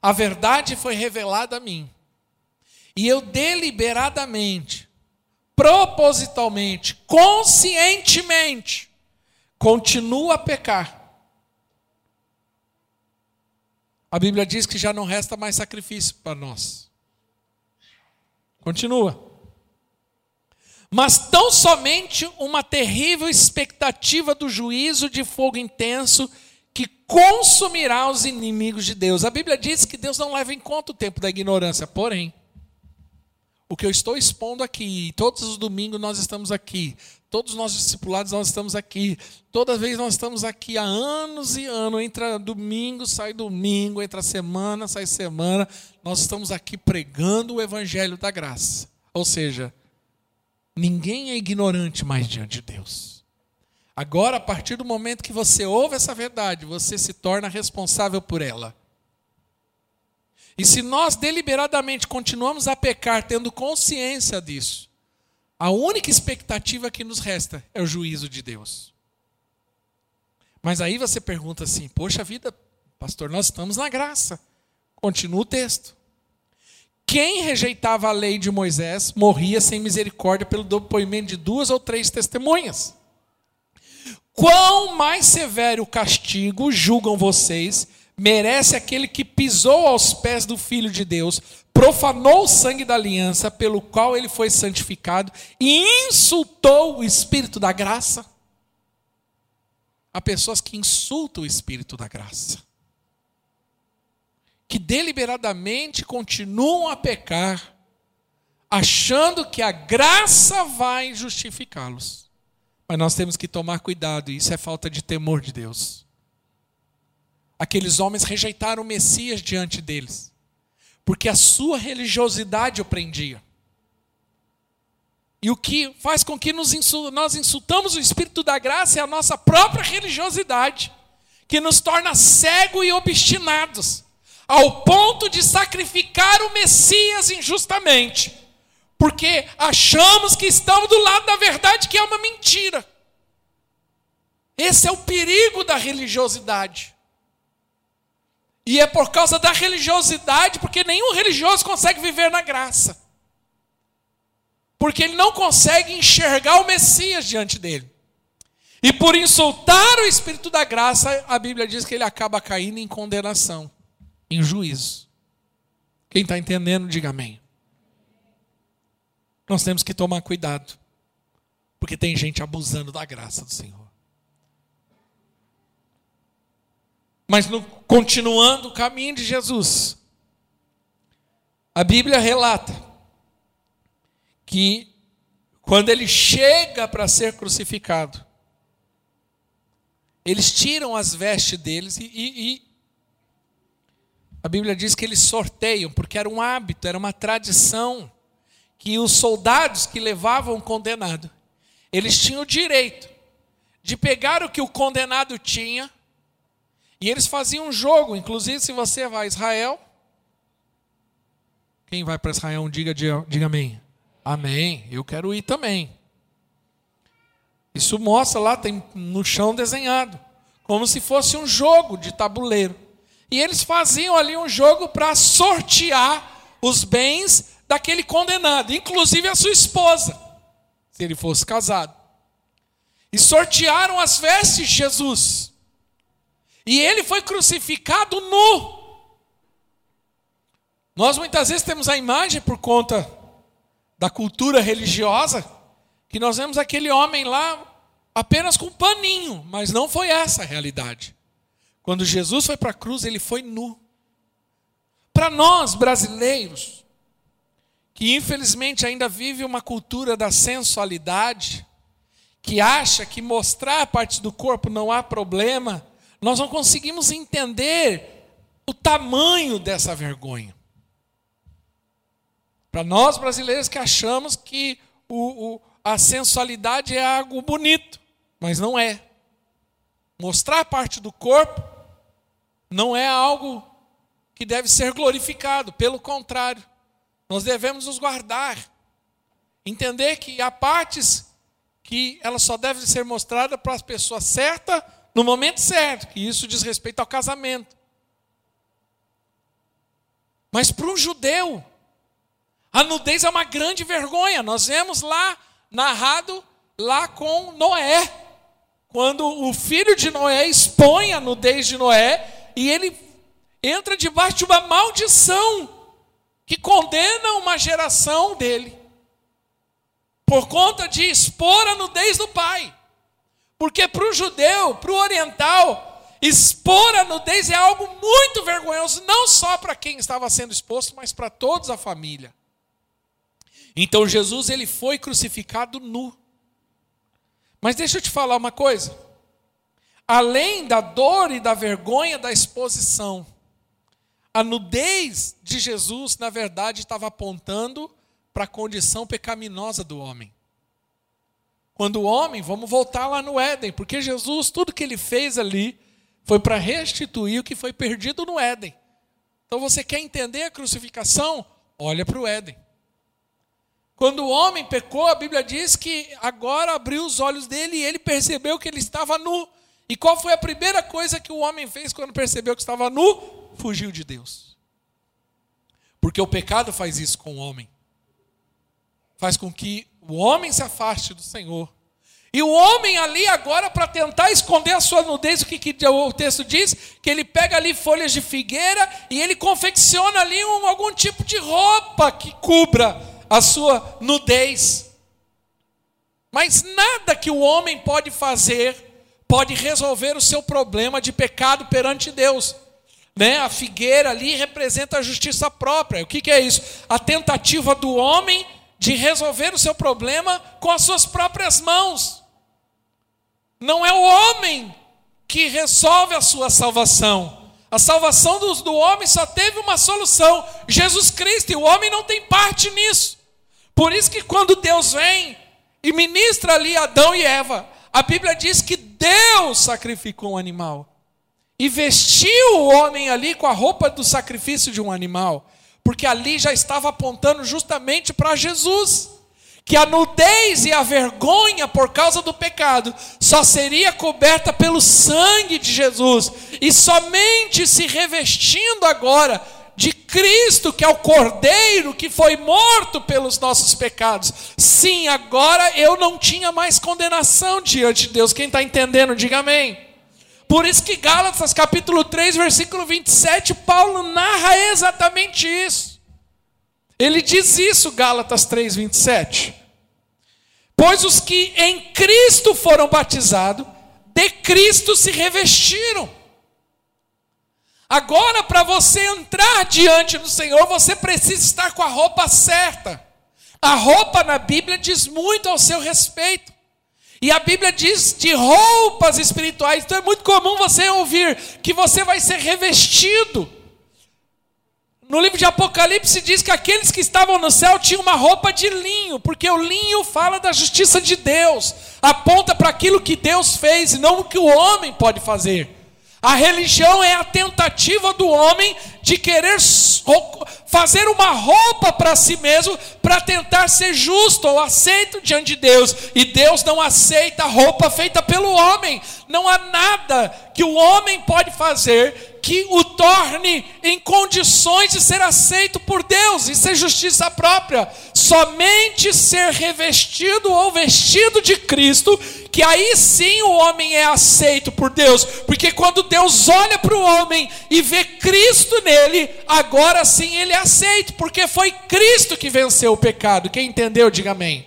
Speaker 1: A verdade foi revelada a mim. E eu deliberadamente, propositalmente, conscientemente, continuo a pecar. A Bíblia diz que já não resta mais sacrifício para nós. Continua mas tão somente uma terrível expectativa do juízo de fogo intenso que consumirá os inimigos de Deus. A Bíblia diz que Deus não leva em conta o tempo da ignorância, porém, o que eu estou expondo aqui, todos os domingos nós estamos aqui, todos os nossos discipulados nós estamos aqui, toda vez nós estamos aqui há anos e anos, entra domingo, sai domingo, entra semana, sai semana, nós estamos aqui pregando o evangelho da graça. Ou seja, Ninguém é ignorante mais diante de Deus. Agora, a partir do momento que você ouve essa verdade, você se torna responsável por ela. E se nós deliberadamente continuamos a pecar, tendo consciência disso, a única expectativa que nos resta é o juízo de Deus. Mas aí você pergunta assim: poxa vida, pastor, nós estamos na graça. Continua o texto. Quem rejeitava a lei de Moisés morria sem misericórdia pelo depoimento de duas ou três testemunhas. Quão mais severo castigo, julgam vocês, merece aquele que pisou aos pés do Filho de Deus, profanou o sangue da aliança pelo qual ele foi santificado e insultou o Espírito da graça? Há pessoas que insultam o Espírito da graça que deliberadamente continuam a pecar, achando que a graça vai justificá-los. Mas nós temos que tomar cuidado, isso é falta de temor de Deus. Aqueles homens rejeitaram o Messias diante deles, porque a sua religiosidade o prendia. E o que faz com que nós insultamos o Espírito da graça é a nossa própria religiosidade, que nos torna cegos e obstinados ao ponto de sacrificar o Messias injustamente, porque achamos que estamos do lado da verdade, que é uma mentira. Esse é o perigo da religiosidade. E é por causa da religiosidade, porque nenhum religioso consegue viver na graça. Porque ele não consegue enxergar o Messias diante dele. E por insultar o Espírito da graça, a Bíblia diz que ele acaba caindo em condenação, em juízo. Quem está entendendo, diga amém. Nós temos que tomar cuidado, porque tem gente abusando da graça do Senhor. Mas no, continuando o caminho de Jesus, a Bíblia relata que quando ele chega para ser crucificado, eles tiram as vestes deles e, e, e, a Bíblia diz que eles sorteiam, porque era um hábito, era uma tradição, que os soldados que levavam o condenado, eles tinham o direito de pegar o que o condenado tinha, e eles faziam um jogo, inclusive se você vai a Israel, quem vai para Israel, diga, diga amém. Amém. Eu quero ir também. Isso mostra lá, tem no chão desenhado, como se fosse um jogo de tabuleiro. E eles faziam ali um jogo para sortear os bens daquele condenado, inclusive a sua esposa, se ele fosse casado. E sortearam as vestes de Jesus. E ele foi crucificado nu. Nós muitas vezes temos a imagem por conta da cultura religiosa que nós vemos aquele homem lá apenas com um paninho, mas não foi essa a realidade. Quando Jesus foi para a cruz, ele foi nu. Para nós brasileiros, que infelizmente ainda vive uma cultura da sensualidade, que acha que mostrar partes do corpo não há problema, nós não conseguimos entender o tamanho dessa vergonha. Para nós brasileiros que achamos que o, o, a sensualidade é algo bonito, mas não é. Mostrar parte do corpo não é algo que deve ser glorificado, pelo contrário, nós devemos nos guardar, entender que há partes que elas só devem ser mostradas para as pessoas certas no momento certo, que isso diz respeito ao casamento. Mas para um judeu, a nudez é uma grande vergonha. Nós vemos lá narrado lá com Noé, quando o filho de Noé expõe a nudez de Noé e ele entra debaixo de uma maldição que condena uma geração dele por conta de expor a nudez do pai. Porque para o judeu, para o oriental, expor a nudez é algo muito vergonhoso, não só para quem estava sendo exposto, mas para todos a família. Então Jesus ele foi crucificado nu. Mas deixa eu te falar uma coisa. Além da dor e da vergonha da exposição, a nudez de Jesus, na verdade, estava apontando para a condição pecaminosa do homem. Quando o homem, vamos voltar lá no Éden, porque Jesus, tudo que ele fez ali, foi para restituir o que foi perdido no Éden. Então você quer entender a crucificação? Olha para o Éden. Quando o homem pecou, a Bíblia diz que agora abriu os olhos dele e ele percebeu que ele estava nu. E qual foi a primeira coisa que o homem fez quando percebeu que estava nu? Fugiu de Deus. Porque o pecado faz isso com o homem. Faz com que o homem se afaste do Senhor. E o homem ali agora, para tentar esconder a sua nudez, o que, que, o texto diz? Que ele pega ali folhas de figueira e ele confecciona ali um, algum tipo de roupa que cubra a sua nudez. Mas nada que o homem pode fazer pode resolver o seu problema de pecado perante Deus. Né? A figueira ali representa a justiça própria. O que, que é isso? A tentativa do homem de resolver o seu problema com as suas próprias mãos. Não é o homem que resolve a sua salvação. A salvação do, do homem só teve uma solução: Jesus Cristo, e o homem não tem parte nisso. Por isso que quando Deus vem e ministra ali Adão e Eva, a Bíblia diz que Deus sacrificou um animal e vestiu o homem ali com a roupa do sacrifício de um animal, porque ali já estava apontando justamente para Jesus. Que a nudez e a vergonha por causa do pecado só seria coberta pelo sangue de Jesus, e somente se revestindo agora de Cristo, que é o Cordeiro que foi morto pelos nossos pecados. Sim, agora eu não tinha mais condenação diante de Deus. Quem está entendendo, diga amém. Por isso que Gálatas capítulo 3, versículo 27, Paulo narra exatamente isso. Ele diz isso, Gálatas 3, 27. Pois os que em Cristo foram batizados, de Cristo se revestiram. Agora, para você entrar diante do Senhor, você precisa estar com a roupa certa. A roupa na Bíblia diz muito ao seu respeito. E a Bíblia diz de roupas espirituais. Então é muito comum você ouvir que você vai ser revestido. No livro de Apocalipse diz que aqueles que estavam no céu tinham uma roupa de linho, porque o linho fala da justiça de Deus, aponta para aquilo que Deus fez e não o que o homem pode fazer. A religião é a tentativa do homem de querer fazer uma roupa para si mesmo para tentar ser justo ou aceito diante de Deus. E Deus não aceita roupa feita pelo homem. Não há nada que o homem pode fazer que o torne em condições de ser aceito por Deus. Isso é justiça própria. Somente ser revestido ou vestido de Cristo que aí sim o homem é aceito por Deus, porque quando Deus olha para o homem e vê Cristo nele, agora sim ele é aceito, porque foi Cristo que venceu o pecado. Quem entendeu, diga amém.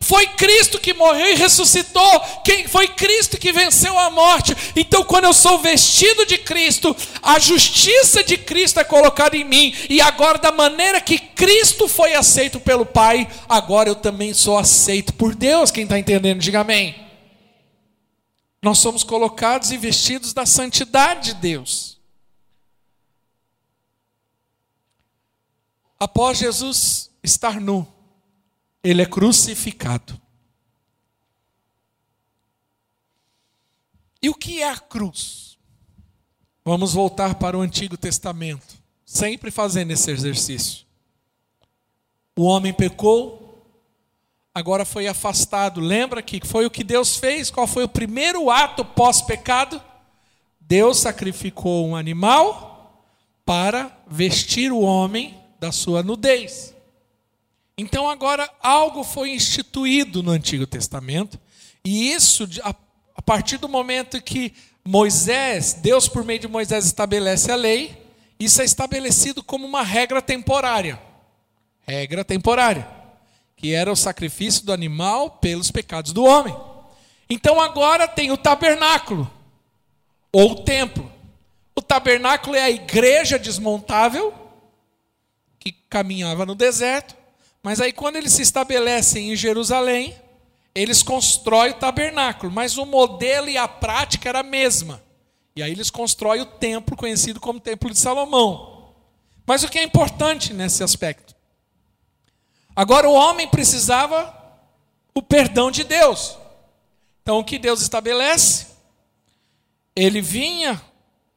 Speaker 1: Foi Cristo que morreu e ressuscitou. Quem foi Cristo que venceu a morte. Então, quando eu sou vestido de Cristo, a justiça de Cristo é colocada em mim. E agora, da maneira que Cristo foi aceito pelo Pai, agora eu também sou aceito por Deus. Quem está entendendo, diga amém. Nós somos colocados e vestidos da santidade de Deus. Após Jesus estar nu, ele é crucificado. E o que é a cruz? Vamos voltar para o Antigo Testamento, sempre fazendo esse exercício. O homem pecou, agora foi afastado. Lembra que foi o que Deus fez? Qual foi o primeiro ato pós-pecado? Deus sacrificou um animal para vestir o homem da sua nudez. Então agora algo foi instituído no Antigo Testamento, e isso a partir do momento que Moisés, Deus por meio de Moisés estabelece a lei, isso é estabelecido como uma regra temporária. Regra temporária que era o sacrifício do animal pelos pecados do homem. Então agora tem o tabernáculo, ou o templo. O tabernáculo é a igreja desmontável, que caminhava no deserto, mas aí quando eles se estabelecem em Jerusalém, eles constroem o tabernáculo, mas o modelo e a prática era a mesma. E aí eles constroem o templo conhecido como Templo de Salomão. Mas o que é importante nesse aspecto? Agora o homem precisava o perdão de Deus. Então o que Deus estabelece? Ele vinha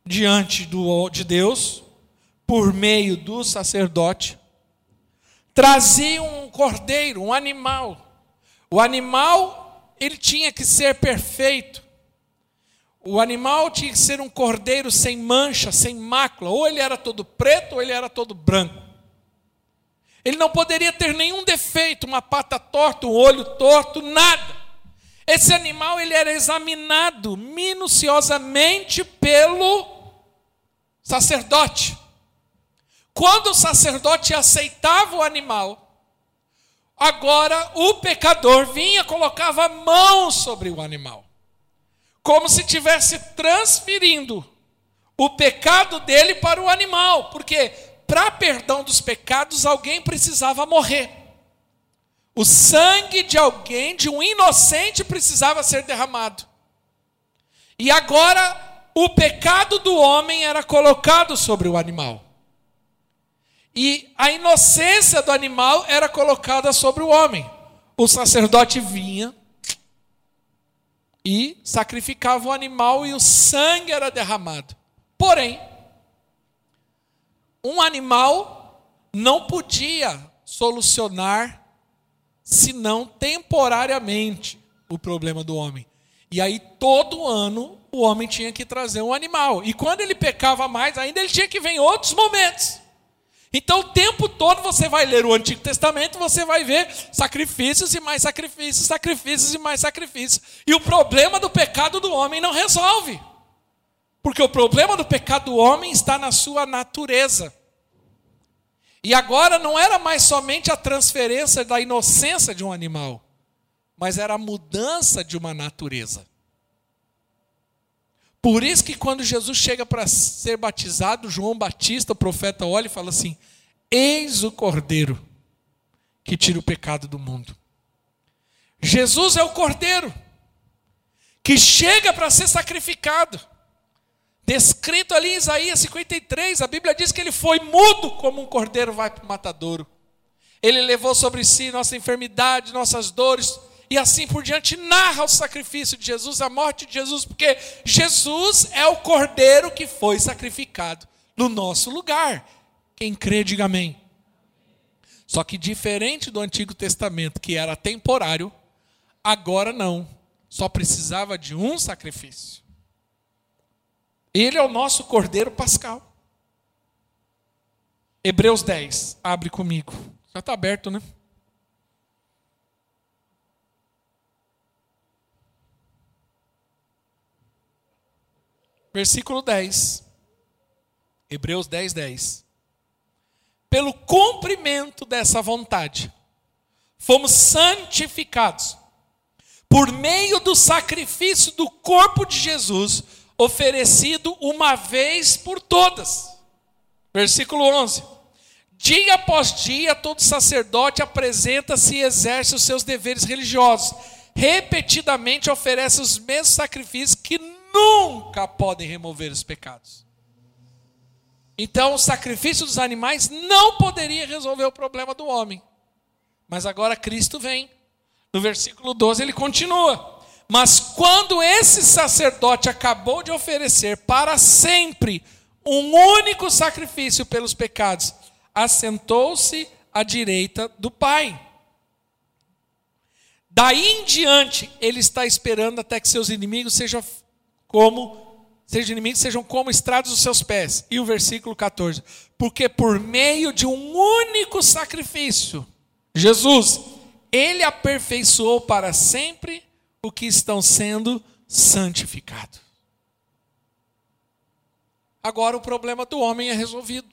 Speaker 1: diante do, de Deus por meio do sacerdote, trazia um cordeiro, um animal. O animal ele tinha que ser perfeito. O animal tinha que ser um cordeiro sem mancha, sem mácula. Ou ele era todo preto ou ele era todo branco. Ele não poderia ter nenhum defeito, uma pata torta, um olho torto, nada. Esse animal ele era examinado minuciosamente pelo sacerdote. Quando o sacerdote aceitava o animal, agora o pecador vinha, colocava a mão sobre o animal, como se tivesse transferindo o pecado dele para o animal, porque para perdão dos pecados, alguém precisava morrer. O sangue de alguém, de um inocente, precisava ser derramado. E agora, o pecado do homem era colocado sobre o animal. E a inocência do animal era colocada sobre o homem. O sacerdote vinha e sacrificava o animal e o sangue era derramado. Porém, um animal não podia solucionar, senão temporariamente, o problema do homem. E aí, todo ano, o homem tinha que trazer um animal. E quando ele pecava mais, ainda ele tinha que vir em outros momentos. Então, o tempo todo você vai ler o Antigo Testamento, você vai ver sacrifícios e mais sacrifícios, sacrifícios e mais sacrifícios. E o problema do pecado do homem não resolve. Porque o problema do pecado do homem está na sua natureza. E agora não era mais somente a transferência da inocência de um animal, mas era a mudança de uma natureza. Por isso que quando Jesus chega para ser batizado, João Batista, o profeta, olha e fala assim: Eis o Cordeiro que tira o pecado do mundo. Jesus é o Cordeiro que chega para ser sacrificado. Descrito ali em Isaías 53, a Bíblia diz que ele foi mudo como um cordeiro vai para o matadouro. Ele levou sobre si nossa enfermidade, nossas dores, e assim por diante, narra o sacrifício de Jesus, a morte de Jesus, porque Jesus é o cordeiro que foi sacrificado no nosso lugar. Quem crê, diga amém. Só que diferente do Antigo Testamento, que era temporário, agora não, só precisava de um sacrifício. Ele é o nosso cordeiro pascal. Hebreus 10, abre comigo. Já está aberto, né? Versículo 10. Hebreus 10, 10. Pelo cumprimento dessa vontade, fomos santificados por meio do sacrifício do corpo de Jesus, oferecido uma vez por todas. Versículo 11. Dia após dia, todo sacerdote apresenta-se e exerce os seus deveres religiosos. Repetidamente oferece os mesmos sacrifícios que nunca podem remover os pecados. Então, o sacrifício dos animais não poderia resolver o problema do homem. Mas agora Cristo vem. No versículo 12 ele continua: Mas quando esse sacerdote acabou de oferecer para sempre um único sacrifício pelos pecados, assentou-se à direita do Pai. Daí em diante, ele está esperando até que seus inimigos sejam como sejam inimigos sejam como estrados os seus pés. E o versículo 14, porque por meio de um único sacrifício, Jesus, ele aperfeiçoou para sempre o que estão sendo santificados. Agora o problema do homem é resolvido.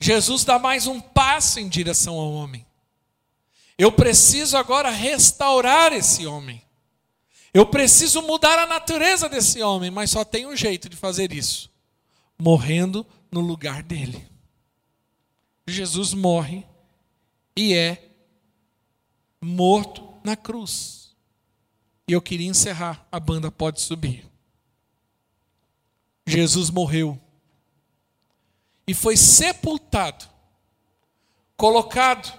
Speaker 1: Jesus dá mais um passo em direção ao homem. Eu preciso agora restaurar esse homem. Eu preciso mudar a natureza desse homem, mas só tem um jeito de fazer isso: morrendo no lugar dele. Jesus morre e é morto na cruz. E eu queria encerrar, a banda pode subir. Jesus morreu e foi sepultado, colocado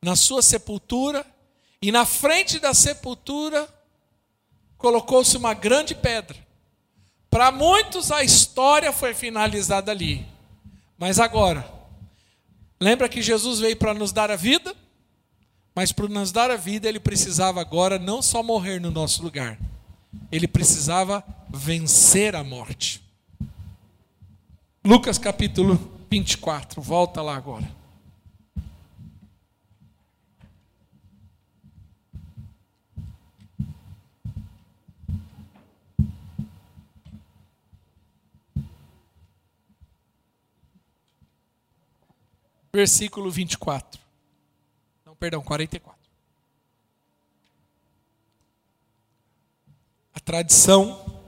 Speaker 1: na sua sepultura e na frente da sepultura colocou-se uma grande pedra. Para muitos a história foi finalizada ali. Mas agora, lembra que Jesus veio para nos dar a vida? Mas para nos dar a vida, ele precisava agora não só morrer no nosso lugar, ele precisava vencer a morte. Lucas capítulo 24, volta lá agora. Versículo 24. Não, perdão, 44. A tradição,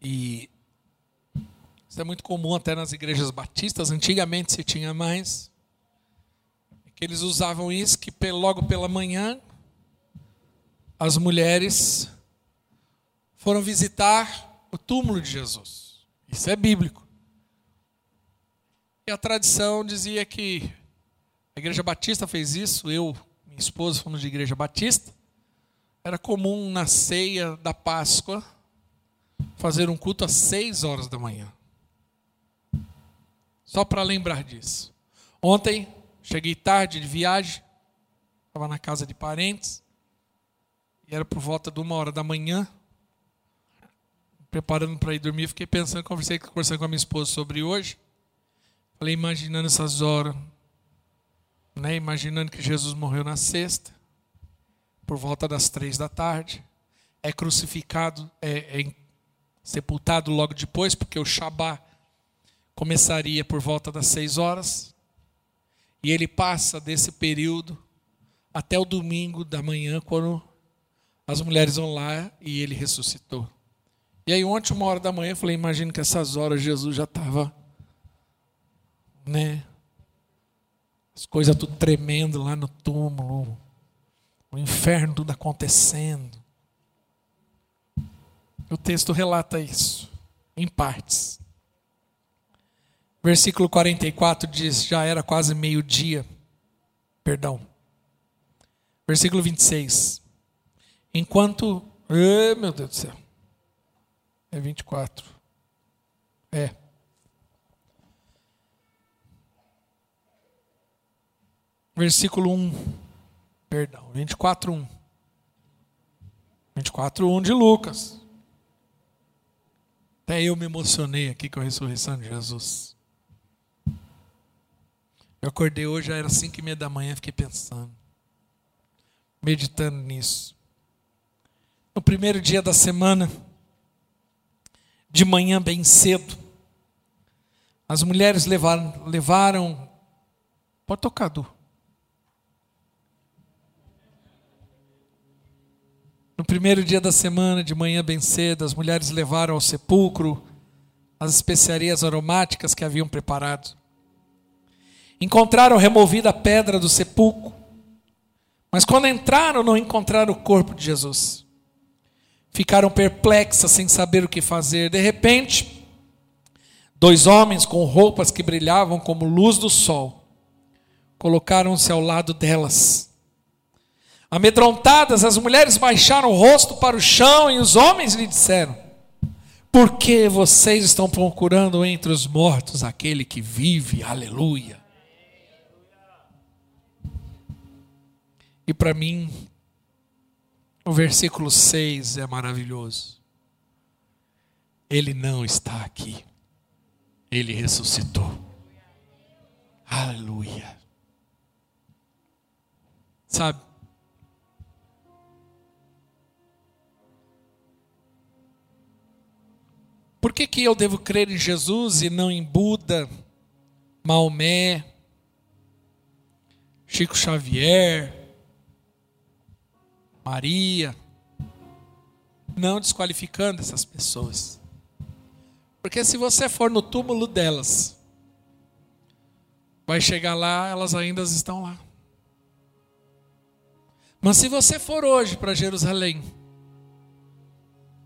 Speaker 1: e isso é muito comum até nas igrejas batistas, antigamente se tinha mais, que eles usavam isso, que logo pela manhã, as mulheres foram visitar o túmulo de Jesus. Isso é bíblico. E a tradição dizia que a igreja batista fez isso, eu, minha esposa fomos de igreja batista. Era comum na ceia da Páscoa fazer um culto às seis horas da manhã. Só para lembrar disso. Ontem cheguei tarde de viagem, estava na casa de parentes, e era por volta de uma hora da manhã. preparando para ir dormir, fiquei pensando, conversei conversando com a minha esposa sobre hoje. Falei, imaginando essas horas, né? Imaginando que Jesus morreu na sexta, por volta das três da tarde, é crucificado, é, é sepultado logo depois, porque o Shabá começaria por volta das seis horas, e ele passa desse período até o domingo da manhã, quando as mulheres vão lá e ele ressuscitou. E aí, ontem, uma hora da manhã, eu falei: imagino que essas horas Jesus já estava, né? As coisas tudo tremendo lá no túmulo, o inferno tudo acontecendo. O texto relata isso, em partes. Versículo 44 diz: Já era quase meio-dia. Perdão. Versículo 26. Enquanto. Meu Deus do céu. É 24. É. Versículo 1. Perdão, 24, 1. 24, 1 de Lucas. Até eu me emocionei aqui com a ressurreição de Jesus. Eu acordei hoje, já era 5 e meia da manhã, fiquei pensando, meditando nisso. No primeiro dia da semana, de manhã bem cedo, as mulheres levaram, levaram pode tocar, Du. No primeiro dia da semana, de manhã bem cedo, as mulheres levaram ao sepulcro as especiarias aromáticas que haviam preparado. Encontraram removida a pedra do sepulcro, mas quando entraram, não encontraram o corpo de Jesus. Ficaram perplexas, sem saber o que fazer. De repente, dois homens com roupas que brilhavam como luz do sol colocaram-se ao lado delas Amedrontadas, as mulheres baixaram o rosto para o chão e os homens lhe disseram: Por que vocês estão procurando entre os mortos aquele que vive? Aleluia. E para mim, o versículo 6 é maravilhoso. Ele não está aqui. Ele ressuscitou. Aleluia. Sabe? Por que, que eu devo crer em Jesus e não em Buda, Maomé, Chico Xavier, Maria? Não desqualificando essas pessoas. Porque se você for no túmulo delas, vai chegar lá, elas ainda estão lá. Mas se você for hoje para Jerusalém,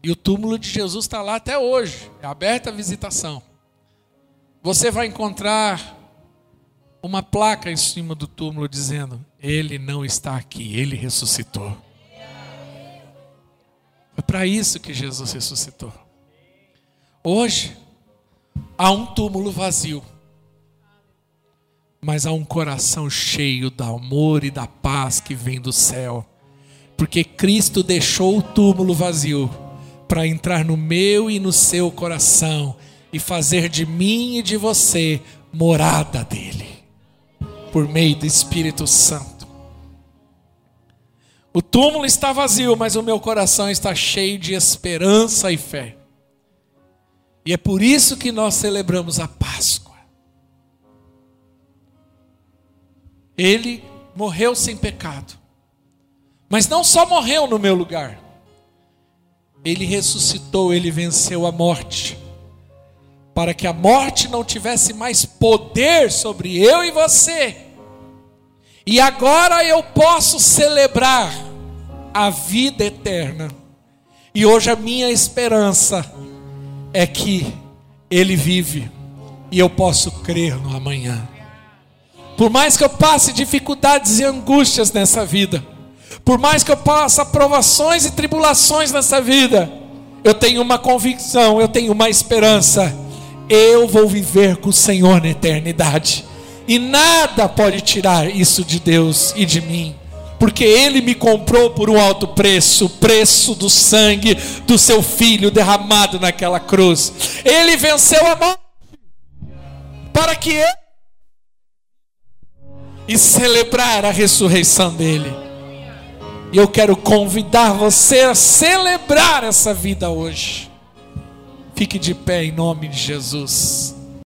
Speaker 1: e o túmulo de Jesus está lá até hoje, é aberta a visitação. Você vai encontrar uma placa em cima do túmulo dizendo: Ele não está aqui, ele ressuscitou. Foi para isso que Jesus ressuscitou. Hoje, há um túmulo vazio, mas há um coração cheio do amor e da paz que vem do céu, porque Cristo deixou o túmulo vazio para entrar no meu e no seu coração e fazer de mim e de você morada dele, por meio do Espírito Santo. O túmulo está vazio, mas o meu coração está cheio de esperança e fé. E é por isso que nós celebramos a Páscoa. Ele morreu sem pecado, mas não só morreu no meu lugar ele ressuscitou, ele venceu a morte, para que a morte não tivesse mais poder sobre eu e você. E agora eu posso celebrar a vida eterna. E hoje a minha esperança é que Ele vive e eu posso crer no amanhã. Por mais que eu passe dificuldades e angústias nessa vida, por mais que eu passe provações e tribulações nessa vida, eu tenho uma convicção, eu tenho uma esperança. Eu vou viver com o Senhor na eternidade. E nada pode tirar isso de Deus e de mim. porque Ele me comprou por um alto preço o preço do sangue do seu filho derramado naquela cruz. Ele venceu a morte para que eu e celebrar a ressurreição dele. E eu quero convidar você a celebrar essa vida hoje. Fique de pé em nome de Jesus.